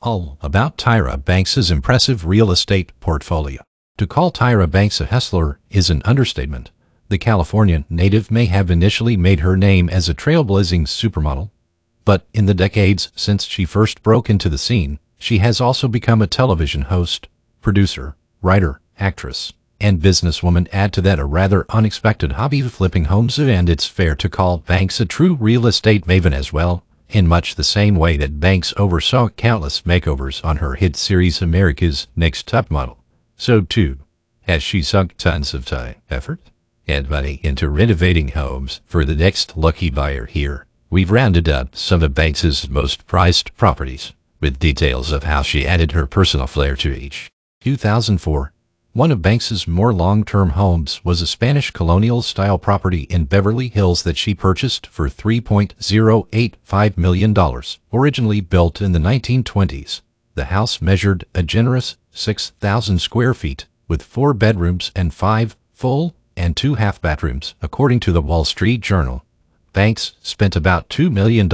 All about Tyra Banks' impressive real estate portfolio. To call Tyra Banks a hustler is an understatement. The Californian native may have initially made her name as a trailblazing supermodel, but in the decades since she first broke into the scene, she has also become a television host, producer, writer, actress, and businesswoman. Add to that a rather unexpected hobby of flipping homes, and it's fair to call Banks a true real estate maven as well in much the same way that Banks oversaw countless makeovers on her hit series America's Next Top Model. So too has she sunk tons of time, effort, and money into renovating homes for the next lucky buyer here. We've rounded up some of Banks's most prized properties with details of how she added her personal flair to each. 2004 one of Banks's more long-term homes was a Spanish colonial-style property in Beverly Hills that she purchased for $3.085 million. Originally built in the 1920s, the house measured a generous 6,000 square feet with four bedrooms and five full and two half bathrooms, according to the Wall Street Journal. Banks spent about $2 million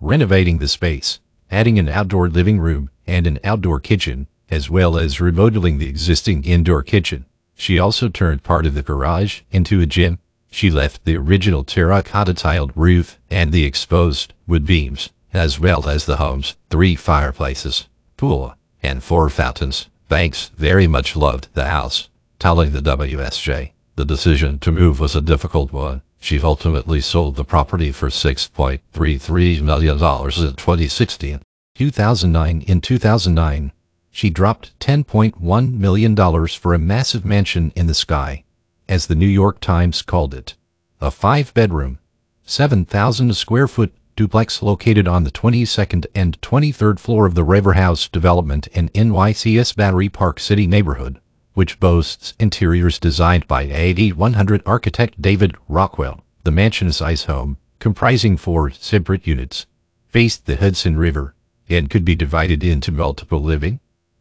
renovating the space, adding an outdoor living room and an outdoor kitchen as well as remodeling the existing indoor kitchen. She also turned part of the garage into a gym. She left the original terracotta tiled roof and the exposed wood beams, as well as the home's three fireplaces, pool, and four fountains. Banks very much loved the house, telling the WSJ. The decision to move was a difficult one. She ultimately sold the property for $6.33 million in 2016. 2009 In 2009, she dropped $10.1 million for a massive mansion in the sky, as the New York Times called it. A five-bedroom, 7,000 square foot duplex located on the 22nd and 23rd floor of the River House development in NYC's Battery Park City neighborhood, which boasts interiors designed by AD100 architect David Rockwell. The mansion-size home, comprising four separate units, faced the Hudson River and could be divided into multiple living,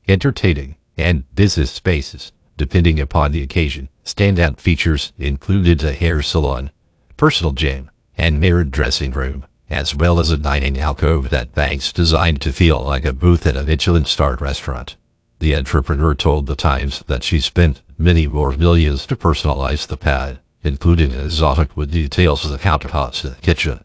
entertaining, and business spaces, depending upon the occasion. Standout features included a hair salon, personal gym, and mirrored dressing room, as well as a dining alcove that Banks designed to feel like a booth at a Michelin-starred restaurant. The entrepreneur told the Times that she spent many more millions to personalize the pad, including exotic wood details of the countertops in the kitchen,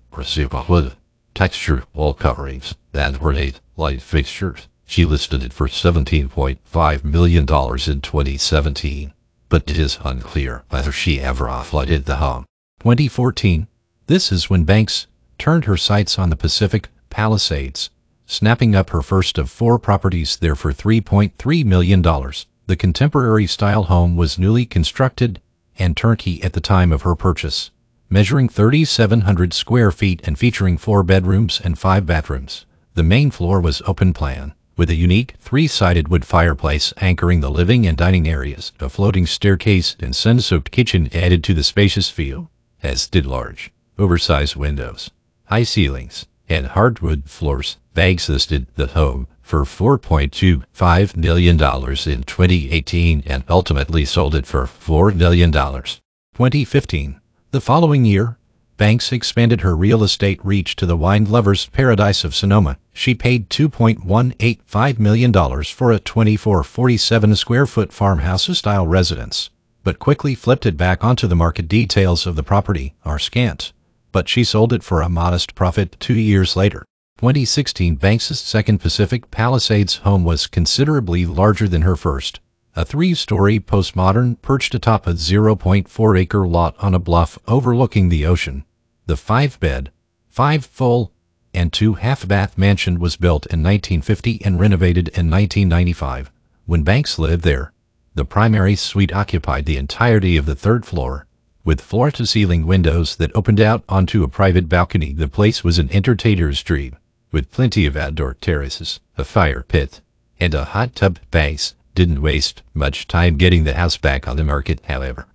wood, texture wall coverings, and ornate light fixtures. She listed it for $17.5 million in 2017, but it is unclear whether she ever offloaded the home. 2014. This is when Banks turned her sights on the Pacific Palisades, snapping up her first of four properties there for $3.3 million. The contemporary style home was newly constructed and turnkey at the time of her purchase, measuring 3,700 square feet and featuring four bedrooms and five bathrooms. The main floor was open plan with a unique three-sided wood fireplace anchoring the living and dining areas. A floating staircase and sun-soaked kitchen added to the spacious feel, as did large, oversized windows, high ceilings, and hardwood floors. Banks listed the home for $4.25 million in 2018 and ultimately sold it for $4 million. 2015. The following year, Banks expanded her real estate reach to the wine lover's paradise of Sonoma. She paid $2.185 million for a 2447 square foot farmhouse-style residence, but quickly flipped it back onto the market. Details of the property are scant, but she sold it for a modest profit two years later. 2016 Banks' second Pacific Palisades home was considerably larger than her first. A three-story postmodern perched atop a 0.4-acre lot on a bluff overlooking the ocean. The five-bed, five-full, and two half-bath mansion was built in 1950 and renovated in 1995. When Banks lived there, the primary suite occupied the entirety of the third floor, with floor-to-ceiling windows that opened out onto a private balcony. The place was an entertainer's dream, with plenty of outdoor terraces, a fire pit, and a hot tub. Banks didn't waste much time getting the house back on the market, however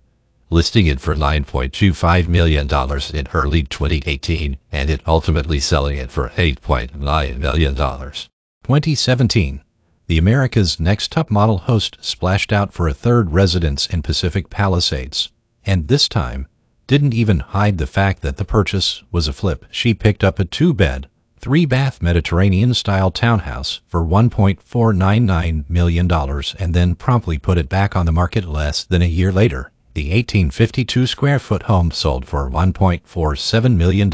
listing it for $9.25 million in early 2018 and it ultimately selling it for $8.9 million. 2017. The America's Next Top Model host splashed out for a third residence in Pacific Palisades, and this time didn't even hide the fact that the purchase was a flip. She picked up a two-bed, three-bath Mediterranean-style townhouse for $1.499 million and then promptly put it back on the market less than a year later. The 1852 square foot home sold for $1.47 million,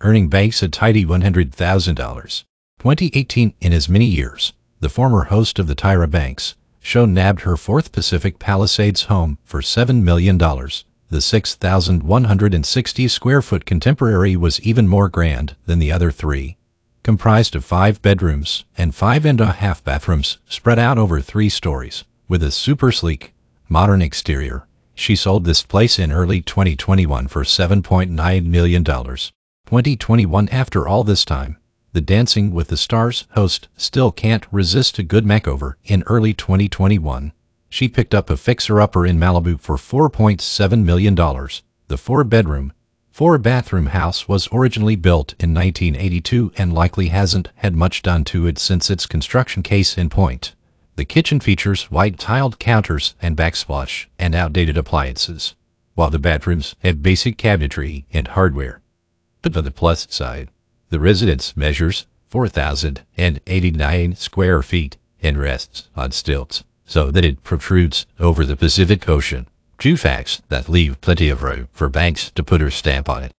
earning Banks a tidy $100,000. 2018 In as many years, the former host of the Tyra Banks show nabbed her fourth Pacific Palisades home for $7 million. The 6,160 square foot contemporary was even more grand than the other three. Comprised of five bedrooms and five and a half bathrooms spread out over three stories, with a super sleek, modern exterior. She sold this place in early 2021 for $7.9 million. 2021 After all this time, the Dancing with the Stars host still can't resist a good makeover in early 2021 she picked up a fixer-upper in Malibu for $4.7 million. The four-bedroom, four-bathroom house was originally built in 1982 and likely hasn't had much done to it since its construction case in point. The kitchen features white tiled counters and backsplash and outdated appliances, while the bathrooms have basic cabinetry and hardware. But on the plus side, the residence measures 4,089 square feet and rests on stilts so that it protrudes over the Pacific Ocean. Two facts that leave plenty of room for Banks to put her stamp on it.